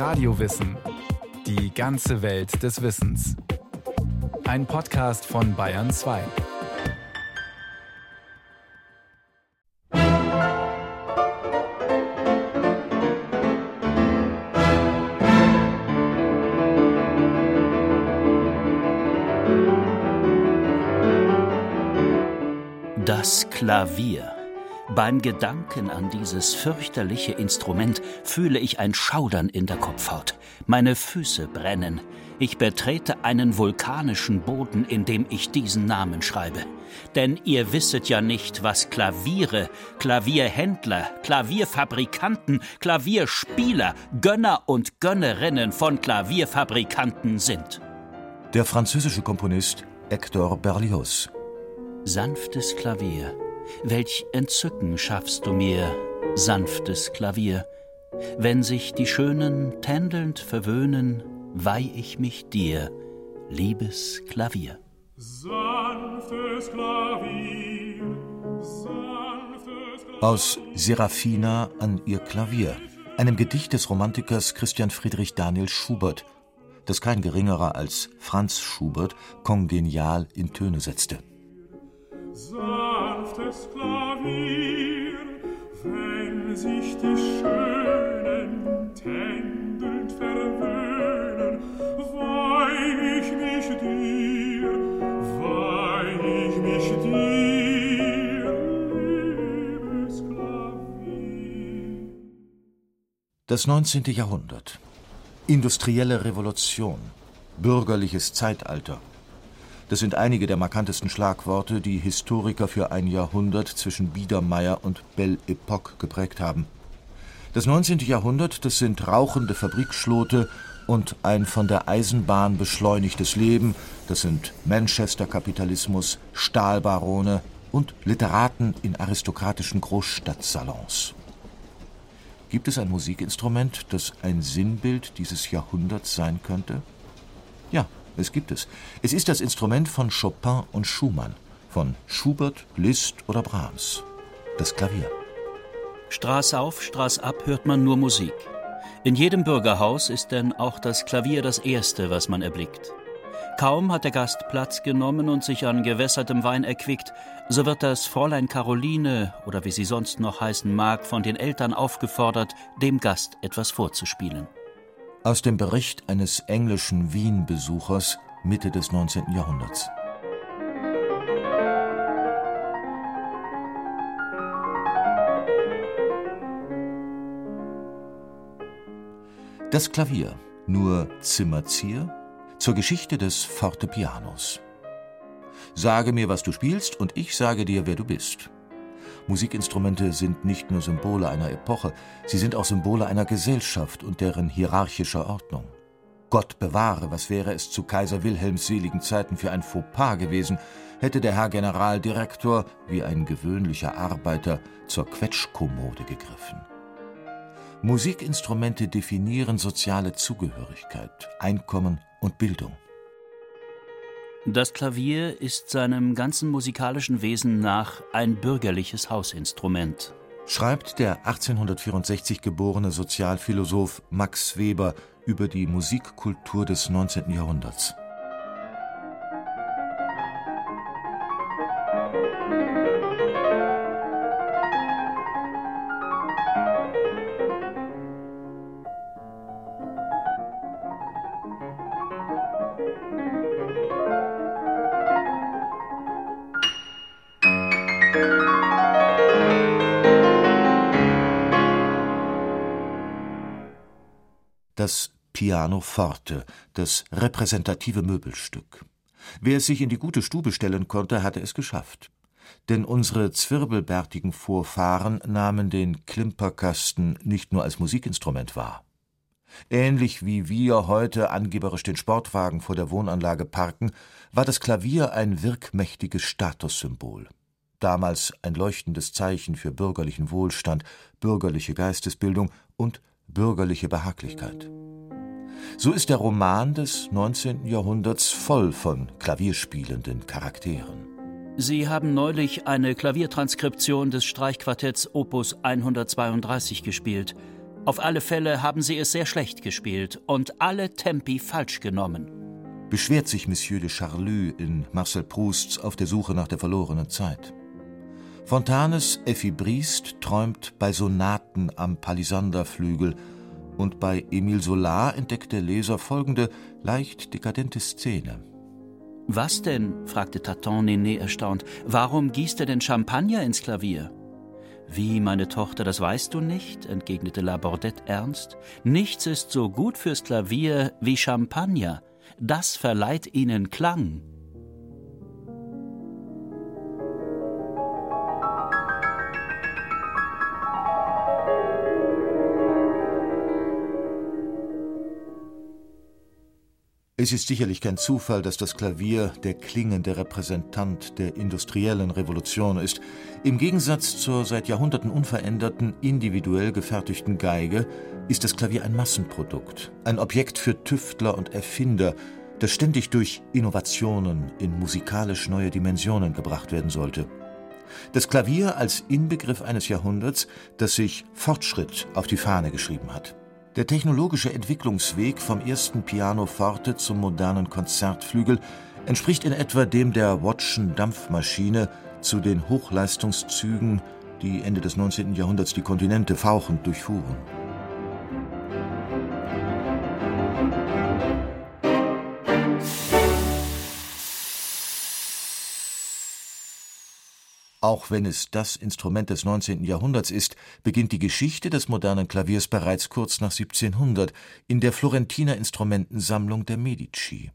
Radiowissen. Die ganze Welt des Wissens. Ein Podcast von Bayern 2. Das Klavier. Beim Gedanken an dieses fürchterliche Instrument fühle ich ein Schaudern in der Kopfhaut. Meine Füße brennen. Ich betrete einen vulkanischen Boden, in dem ich diesen Namen schreibe. Denn ihr wisset ja nicht, was Klaviere, Klavierhändler, Klavierfabrikanten, Klavierspieler, Gönner und Gönnerinnen von Klavierfabrikanten sind. Der französische Komponist Hector Berlioz. Sanftes Klavier Welch Entzücken schaffst du mir, sanftes Klavier. Wenn sich die Schönen tändelnd verwöhnen, weih ich mich dir, liebes Klavier. Sanftes Klavier, sanftes Klavier. Aus Serafina an ihr Klavier, einem Gedicht des Romantikers Christian Friedrich Daniel Schubert, das kein geringerer als Franz Schubert kongenial in Töne setzte. Sanftes Klavier, wenn sich die Schönen tändelnd verwöhnen, weih ich mich dir, weih ich mich dir, liebes Klavier. Das 19. Jahrhundert. Industrielle Revolution. Bürgerliches Zeitalter. Das sind einige der markantesten Schlagworte, die Historiker für ein Jahrhundert zwischen Biedermeier und Belle Epoque geprägt haben. Das 19. Jahrhundert, das sind rauchende Fabrikschlote und ein von der Eisenbahn beschleunigtes Leben, das sind Manchester-Kapitalismus, Stahlbarone und Literaten in aristokratischen Großstadtsalons. Gibt es ein Musikinstrument, das ein Sinnbild dieses Jahrhunderts sein könnte? Ja, es gibt es. Es ist das Instrument von Chopin und Schumann, von Schubert, Liszt oder Brahms. Das Klavier. Straß auf, Straß ab hört man nur Musik. In jedem Bürgerhaus ist denn auch das Klavier das Erste, was man erblickt. Kaum hat der Gast Platz genommen und sich an gewässertem Wein erquickt, so wird das Fräulein Caroline oder wie sie sonst noch heißen mag, von den Eltern aufgefordert, dem Gast etwas vorzuspielen. Aus dem Bericht eines englischen Wien-Besuchers Mitte des 19. Jahrhunderts. Das Klavier, nur Zimmerzier, zur Geschichte des Fortepianos. Sage mir, was du spielst, und ich sage dir, wer du bist. Musikinstrumente sind nicht nur Symbole einer Epoche, sie sind auch Symbole einer Gesellschaft und deren hierarchischer Ordnung. Gott bewahre, was wäre es zu Kaiser Wilhelms seligen Zeiten für ein Fauxpas gewesen, hätte der Herr Generaldirektor, wie ein gewöhnlicher Arbeiter, zur Quetschkommode gegriffen. Musikinstrumente definieren soziale Zugehörigkeit, Einkommen und Bildung. Das Klavier ist seinem ganzen musikalischen Wesen nach ein bürgerliches Hausinstrument. Schreibt der 1864 geborene Sozialphilosoph Max Weber über die Musikkultur des 19. Jahrhunderts. Das Pianoforte, das repräsentative Möbelstück. Wer es sich in die gute Stube stellen konnte, hatte es geschafft. Denn unsere zwirbelbärtigen Vorfahren nahmen den Klimperkasten nicht nur als Musikinstrument wahr. Ähnlich wie wir heute angeberisch den Sportwagen vor der Wohnanlage parken, war das Klavier ein wirkmächtiges Statussymbol. Damals ein leuchtendes Zeichen für bürgerlichen Wohlstand, bürgerliche Geistesbildung und bürgerliche Behaglichkeit. So ist der Roman des 19. Jahrhunderts voll von klavierspielenden Charakteren. Sie haben neulich eine Klaviertranskription des Streichquartetts Opus 132 gespielt. Auf alle Fälle haben Sie es sehr schlecht gespielt und alle Tempi falsch genommen. Beschwert sich Monsieur de Charlus in Marcel Prousts Auf der Suche nach der verlorenen Zeit. Fontanes Effi Briest träumt bei Sonaten am Palisanderflügel und bei Emile Solar entdeckt der Leser folgende leicht dekadente Szene. Was denn? fragte Taton Nené erstaunt. Warum gießt er denn Champagner ins Klavier? Wie, meine Tochter, das weißt du nicht? entgegnete La Bordette ernst. Nichts ist so gut fürs Klavier wie Champagner. Das verleiht ihnen Klang. Es ist sicherlich kein Zufall, dass das Klavier der klingende Repräsentant der industriellen Revolution ist. Im Gegensatz zur seit Jahrhunderten unveränderten, individuell gefertigten Geige ist das Klavier ein Massenprodukt, ein Objekt für Tüftler und Erfinder, das ständig durch Innovationen in musikalisch neue Dimensionen gebracht werden sollte. Das Klavier als Inbegriff eines Jahrhunderts, das sich Fortschritt auf die Fahne geschrieben hat. Der technologische Entwicklungsweg vom ersten Pianoforte zum modernen Konzertflügel entspricht in etwa dem der Wattschen Dampfmaschine zu den Hochleistungszügen, die Ende des 19. Jahrhunderts die Kontinente fauchend durchfuhren. Auch wenn es das Instrument des 19. Jahrhunderts ist, beginnt die Geschichte des modernen Klaviers bereits kurz nach 1700 in der Florentiner Instrumentensammlung der Medici.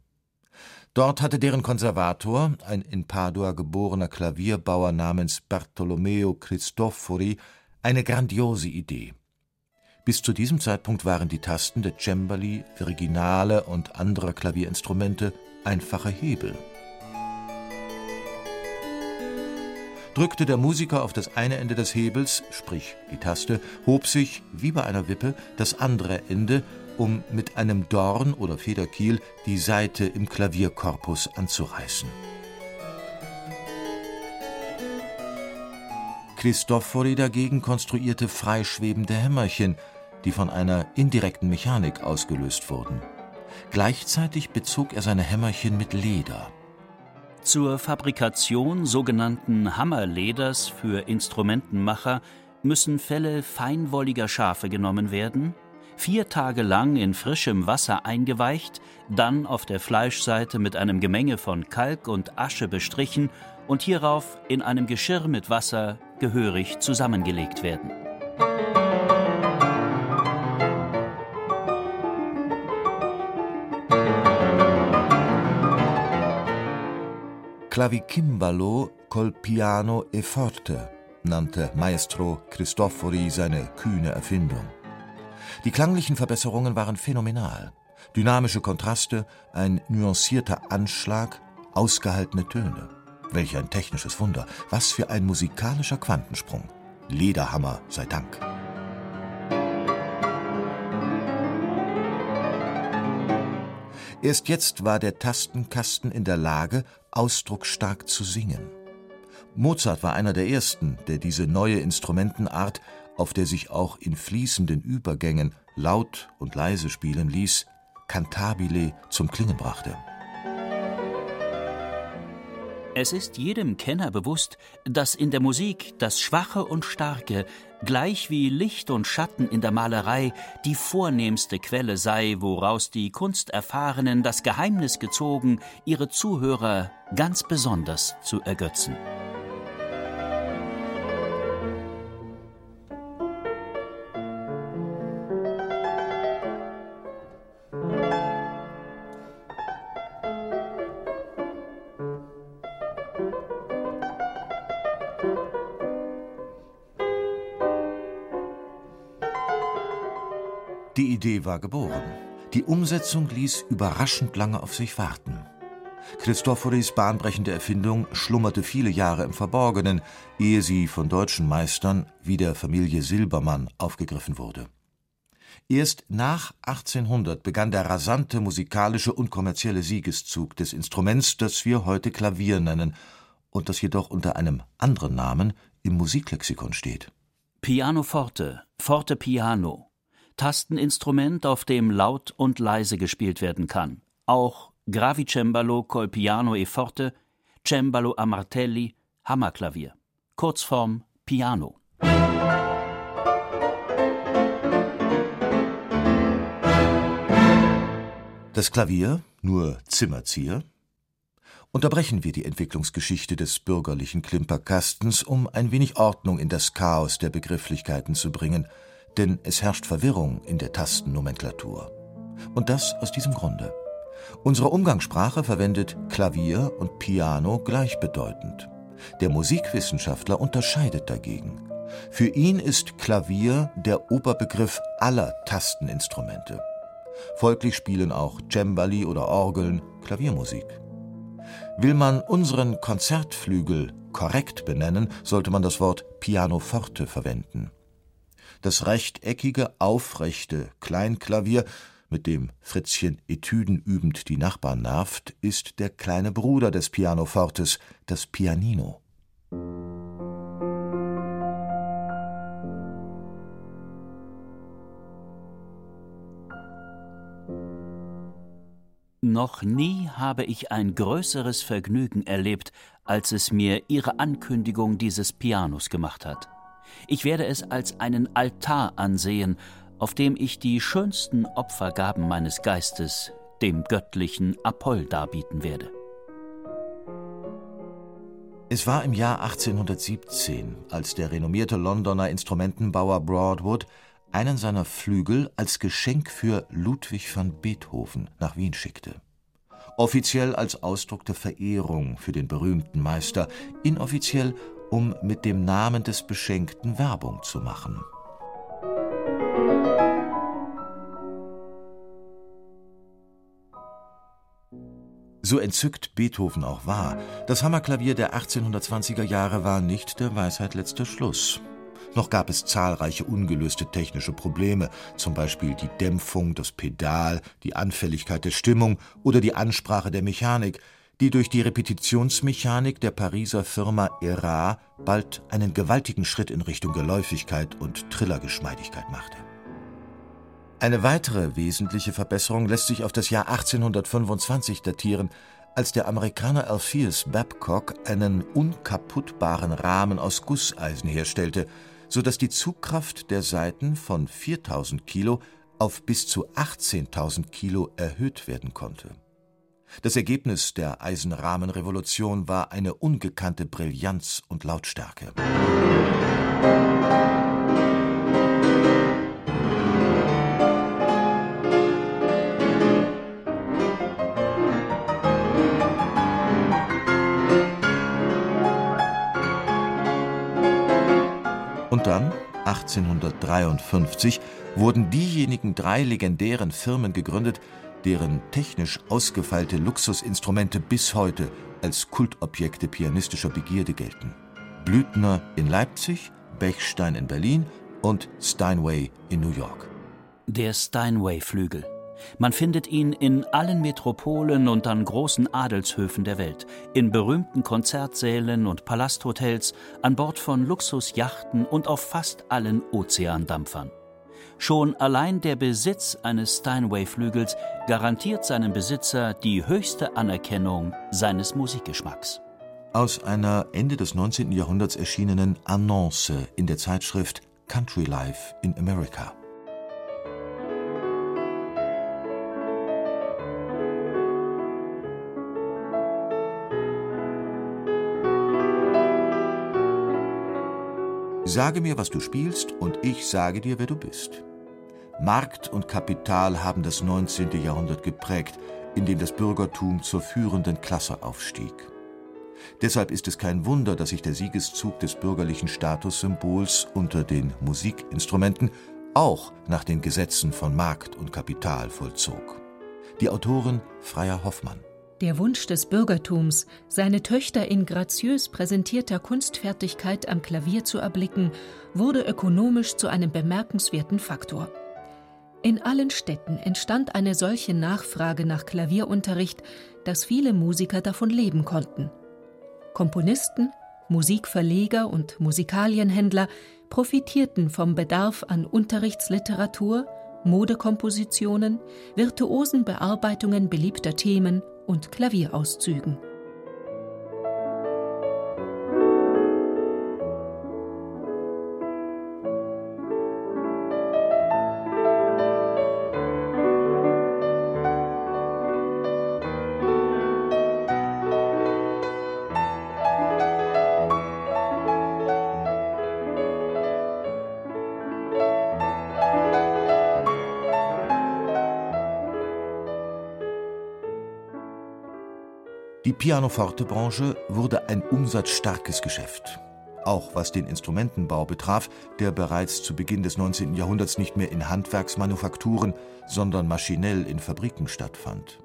Dort hatte deren Konservator, ein in Padua geborener Klavierbauer namens Bartolomeo Cristofori, eine grandiose Idee. Bis zu diesem Zeitpunkt waren die Tasten der Cembali, Virginale und anderer Klavierinstrumente einfache Hebel. Drückte der Musiker auf das eine Ende des Hebels, sprich die Taste, hob sich, wie bei einer Wippe, das andere Ende, um mit einem Dorn oder Federkiel die Saite im Klavierkorpus anzureißen. Cristofori dagegen konstruierte freischwebende Hämmerchen, die von einer indirekten Mechanik ausgelöst wurden. Gleichzeitig bezog er seine Hämmerchen mit Leder. Zur Fabrikation sogenannten Hammerleders für Instrumentenmacher müssen Felle feinwolliger Schafe genommen werden, vier Tage lang in frischem Wasser eingeweicht, dann auf der Fleischseite mit einem Gemenge von Kalk und Asche bestrichen und hierauf in einem Geschirr mit Wasser gehörig zusammengelegt werden. Clavikimbalo col piano e forte nannte Maestro Cristofori seine kühne Erfindung. Die klanglichen Verbesserungen waren phänomenal. Dynamische Kontraste, ein nuancierter Anschlag, ausgehaltene Töne. Welch ein technisches Wunder, was für ein musikalischer Quantensprung. Lederhammer sei Dank. Erst jetzt war der Tastenkasten in der Lage, ausdrucksstark zu singen. Mozart war einer der ersten, der diese neue Instrumentenart, auf der sich auch in fließenden Übergängen laut und leise spielen ließ, cantabile zum Klingen brachte. Es ist jedem Kenner bewusst, dass in der Musik das Schwache und Starke, gleich wie Licht und Schatten in der Malerei, die vornehmste Quelle sei, woraus die Kunsterfahrenen das Geheimnis gezogen, ihre Zuhörer ganz besonders zu ergötzen. Die Idee war geboren. Die Umsetzung ließ überraschend lange auf sich warten. Christoforis bahnbrechende Erfindung schlummerte viele Jahre im Verborgenen, ehe sie von deutschen Meistern wie der Familie Silbermann aufgegriffen wurde. Erst nach 1800 begann der rasante musikalische und kommerzielle Siegeszug des Instruments, das wir heute Klavier nennen und das jedoch unter einem anderen Namen im Musiklexikon steht. Pianoforte, Forte Piano, Tasteninstrument, auf dem laut und leise gespielt werden kann. Auch Gravicembalo col piano e forte, Cembalo a martelli, Hammerklavier. Kurzform Piano. Das Klavier, nur Zimmerzieher? Unterbrechen wir die Entwicklungsgeschichte des bürgerlichen Klimperkastens, um ein wenig Ordnung in das Chaos der Begrifflichkeiten zu bringen, denn es herrscht Verwirrung in der Tastennomenklatur. Und das aus diesem Grunde. Unsere Umgangssprache verwendet Klavier und Piano gleichbedeutend. Der Musikwissenschaftler unterscheidet dagegen. Für ihn ist Klavier der Oberbegriff aller Tasteninstrumente. Folglich spielen auch Cembali oder Orgeln Klaviermusik. Will man unseren Konzertflügel korrekt benennen, sollte man das Wort Pianoforte verwenden. Das rechteckige, aufrechte Kleinklavier, mit dem Fritzchen Etüden übend die Nachbarn nervt, ist der kleine Bruder des Pianofortes, das Pianino. Noch nie habe ich ein größeres Vergnügen erlebt, als es mir Ihre Ankündigung dieses Pianos gemacht hat. Ich werde es als einen Altar ansehen, auf dem ich die schönsten Opfergaben meines Geistes dem göttlichen Apoll darbieten werde. Es war im Jahr 1817, als der renommierte Londoner Instrumentenbauer Broadwood einen seiner Flügel als Geschenk für Ludwig van Beethoven nach Wien schickte. Offiziell als Ausdruck der Verehrung für den berühmten Meister, inoffiziell um mit dem Namen des Beschenkten Werbung zu machen. So entzückt Beethoven auch war, das Hammerklavier der 1820er Jahre war nicht der Weisheit letzter Schluss. Noch gab es zahlreiche ungelöste technische Probleme, zum Beispiel die Dämpfung, das Pedal, die Anfälligkeit der Stimmung oder die Ansprache der Mechanik, die durch die Repetitionsmechanik der Pariser Firma Erard bald einen gewaltigen Schritt in Richtung Geläufigkeit und Trillergeschmeidigkeit machte. Eine weitere wesentliche Verbesserung lässt sich auf das Jahr 1825 datieren, als der Amerikaner Alpheus Babcock einen unkaputtbaren Rahmen aus Gusseisen herstellte, so dass die Zugkraft der Saiten von 4000 Kilo auf bis zu 18.000 Kilo erhöht werden konnte. Das Ergebnis der Eisenrahmenrevolution war eine ungekannte Brillanz und Lautstärke. Und dann, 1853, wurden diejenigen drei legendären Firmen gegründet, deren technisch ausgefeilte Luxusinstrumente bis heute als Kultobjekte pianistischer Begierde gelten. Blüthner in Leipzig, Bechstein in Berlin und Steinway in New York. Der Steinway-Flügel. Man findet ihn in allen Metropolen und an großen Adelshöfen der Welt, in berühmten Konzertsälen und Palasthotels, an Bord von Luxusjachten und auf fast allen Ozeandampfern. Schon allein der Besitz eines Steinway-Flügels garantiert seinem Besitzer die höchste Anerkennung seines Musikgeschmacks. Aus einer Ende des 19. Jahrhunderts erschienenen Annonce in der Zeitschrift Country Life in America. Sage mir, was du spielst, und ich sage dir, wer du bist. Markt und Kapital haben das 19. Jahrhundert geprägt, in dem das Bürgertum zur führenden Klasse aufstieg. Deshalb ist es kein Wunder, dass sich der Siegeszug des bürgerlichen Statussymbols unter den Musikinstrumenten auch nach den Gesetzen von Markt und Kapital vollzog. Die Autorin Freier Hoffmann. Der Wunsch des Bürgertums, seine Töchter in graziös präsentierter Kunstfertigkeit am Klavier zu erblicken, wurde ökonomisch zu einem bemerkenswerten Faktor. In allen Städten entstand eine solche Nachfrage nach Klavierunterricht, dass viele Musiker davon leben konnten. Komponisten, Musikverleger und Musikalienhändler profitierten vom Bedarf an Unterrichtsliteratur, Modekompositionen, virtuosen Bearbeitungen beliebter Themen und Klavierauszügen. Pianoforte-Branche wurde ein umsatzstarkes Geschäft. Auch was den Instrumentenbau betraf, der bereits zu Beginn des 19. Jahrhunderts nicht mehr in Handwerksmanufakturen, sondern maschinell in Fabriken stattfand.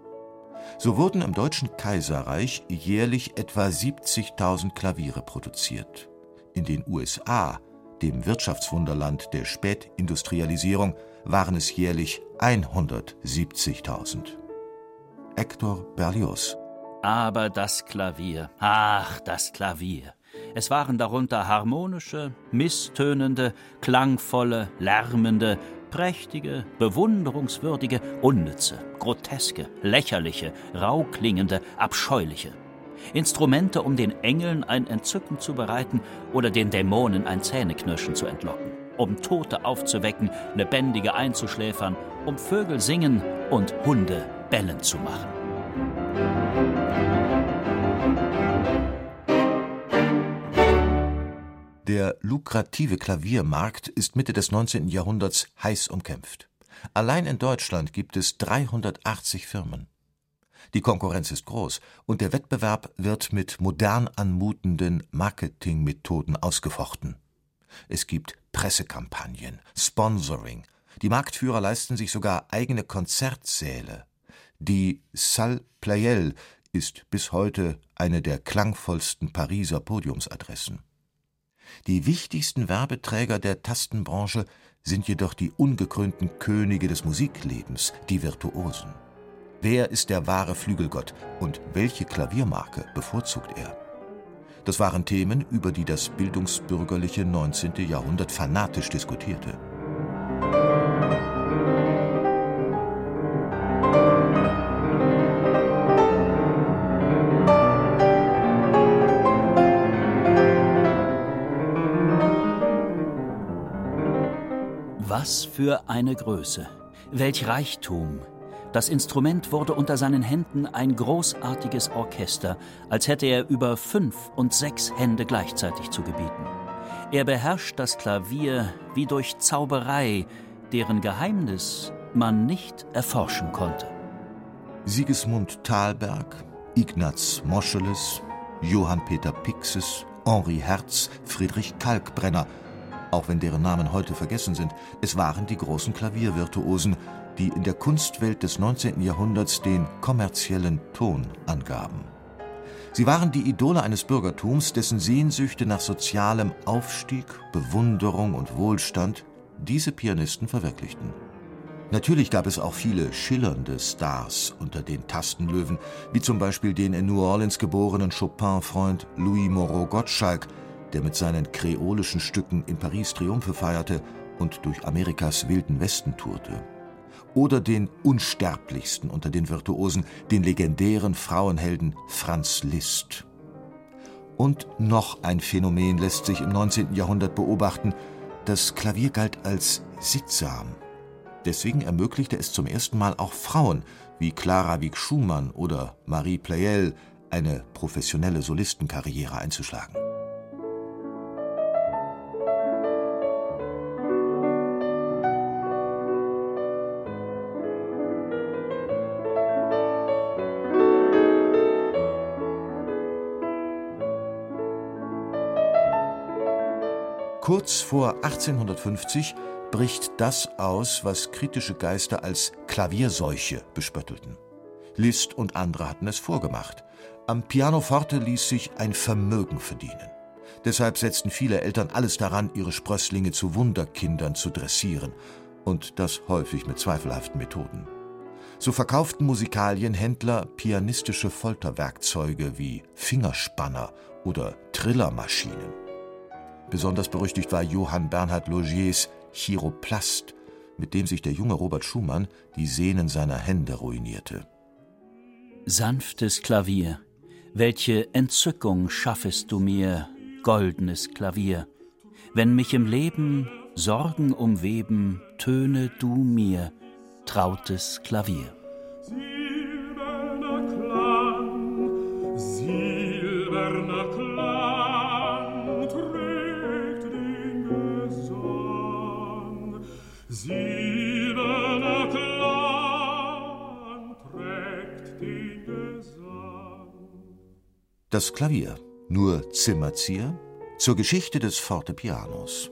So wurden im Deutschen Kaiserreich jährlich etwa 70.000 Klaviere produziert. In den USA, dem Wirtschaftswunderland der Spätindustrialisierung, waren es jährlich 170.000. Hector Berlioz aber das Klavier, ach, das Klavier. Es waren darunter harmonische, misstönende, klangvolle, lärmende, prächtige, bewunderungswürdige, unnütze, groteske, lächerliche, rauklingende, abscheuliche. Instrumente, um den Engeln ein Entzücken zu bereiten oder den Dämonen ein Zähneknirschen zu entlocken, um Tote aufzuwecken, Lebendige einzuschläfern, um Vögel singen und Hunde bellen zu machen. Der lukrative Klaviermarkt ist Mitte des 19. Jahrhunderts heiß umkämpft. Allein in Deutschland gibt es 380 Firmen. Die Konkurrenz ist groß und der Wettbewerb wird mit modern anmutenden Marketingmethoden ausgefochten. Es gibt Pressekampagnen, Sponsoring. Die Marktführer leisten sich sogar eigene Konzertsäle. Die Salle Pleyel ist bis heute eine der klangvollsten Pariser Podiumsadressen. Die wichtigsten Werbeträger der Tastenbranche sind jedoch die ungekrönten Könige des Musiklebens, die Virtuosen. Wer ist der wahre Flügelgott und welche Klaviermarke bevorzugt er? Das waren Themen, über die das bildungsbürgerliche 19. Jahrhundert fanatisch diskutierte. Was für eine Größe, welch Reichtum. Das Instrument wurde unter seinen Händen ein großartiges Orchester, als hätte er über fünf und sechs Hände gleichzeitig zu gebieten. Er beherrscht das Klavier wie durch Zauberei, deren Geheimnis man nicht erforschen konnte. Sigismund Thalberg, Ignaz Moscheles, Johann Peter Pixes, Henri Herz, Friedrich Kalkbrenner – auch wenn deren Namen heute vergessen sind, es waren die großen Klaviervirtuosen, die in der Kunstwelt des 19. Jahrhunderts den kommerziellen Ton angaben. Sie waren die Idole eines Bürgertums, dessen Sehnsüchte nach sozialem Aufstieg, Bewunderung und Wohlstand diese Pianisten verwirklichten. Natürlich gab es auch viele schillernde Stars unter den Tastenlöwen, wie zum Beispiel den in New Orleans geborenen Chopin-Freund Louis Moreau Gottschalk, der mit seinen kreolischen Stücken in Paris Triumphe feierte und durch Amerikas wilden Westen tourte. Oder den unsterblichsten unter den Virtuosen, den legendären Frauenhelden Franz Liszt. Und noch ein Phänomen lässt sich im 19. Jahrhundert beobachten. Das Klavier galt als sittsam. Deswegen ermöglichte es zum ersten Mal auch Frauen wie Clara Wieck-Schumann oder Marie Pleyel eine professionelle Solistenkarriere einzuschlagen. Kurz vor 1850 bricht das aus, was kritische Geister als Klavierseuche bespöttelten. Liszt und andere hatten es vorgemacht. Am Pianoforte ließ sich ein Vermögen verdienen. Deshalb setzten viele Eltern alles daran, ihre Sprösslinge zu Wunderkindern zu dressieren. Und das häufig mit zweifelhaften Methoden. So verkauften Musikalienhändler pianistische Folterwerkzeuge wie Fingerspanner oder Trillermaschinen. Besonders berüchtigt war Johann Bernhard Logiers Chiroplast mit dem sich der junge Robert Schumann die Sehnen seiner Hände ruinierte. Sanftes Klavier, welche Entzückung schaffest du mir, goldenes Klavier, wenn mich im Leben Sorgen umweben, töne du mir, trautes Klavier. Das Klavier, nur Zimmerzieher, zur Geschichte des Fortepianos.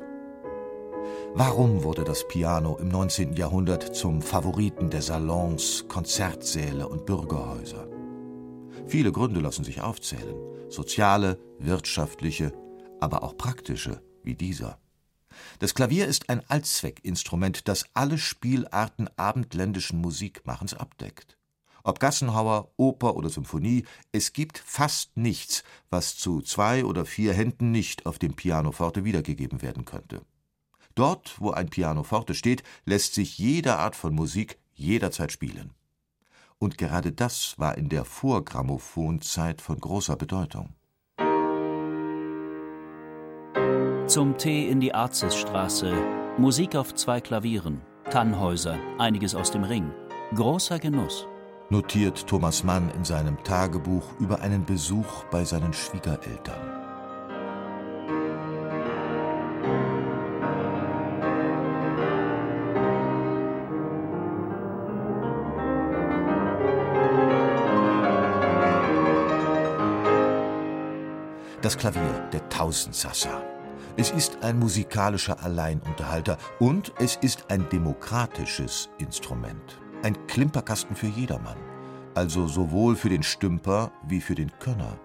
Warum wurde das Piano im 19. Jahrhundert zum Favoriten der Salons, Konzertsäle und Bürgerhäuser? Viele Gründe lassen sich aufzählen. Soziale, wirtschaftliche, aber auch praktische, wie dieser. Das Klavier ist ein Allzweckinstrument, das alle Spielarten abendländischen Musikmachens abdeckt. Ob Gassenhauer, Oper oder Symphonie, es gibt fast nichts, was zu zwei oder vier Händen nicht auf dem Pianoforte wiedergegeben werden könnte. Dort, wo ein Pianoforte steht, lässt sich jede Art von Musik jederzeit spielen. Und gerade das war in der Vorgrammophonzeit von großer Bedeutung. Zum Tee in die Arzesstraße, Musik auf zwei Klavieren, Tannhäuser, einiges aus dem Ring. Großer Genuss. Notiert Thomas Mann in seinem Tagebuch über einen Besuch bei seinen Schwiegereltern. Das Klavier, der Tausendsassa. Es ist ein musikalischer Alleinunterhalter und es ist ein demokratisches Instrument. Ein Klimperkasten für jedermann. Also sowohl für den Stümper wie für den Könner.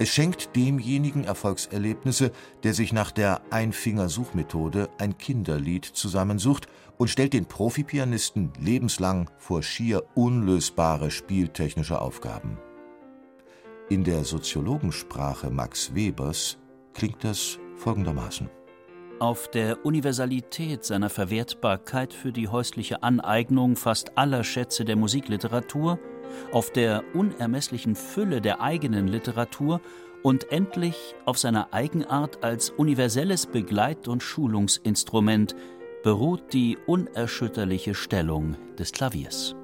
Es schenkt demjenigen Erfolgserlebnisse, der sich nach der Einfingersuchmethode ein Kinderlied zusammensucht und stellt den Profipianisten lebenslang vor schier unlösbare spieltechnische Aufgaben. In der Soziologensprache Max Webers klingt das folgendermaßen. Auf der Universalität seiner Verwertbarkeit für die häusliche Aneignung fast aller Schätze der Musikliteratur, auf der unermesslichen Fülle der eigenen Literatur und endlich auf seiner Eigenart als universelles Begleit- und Schulungsinstrument beruht die unerschütterliche Stellung des Klaviers.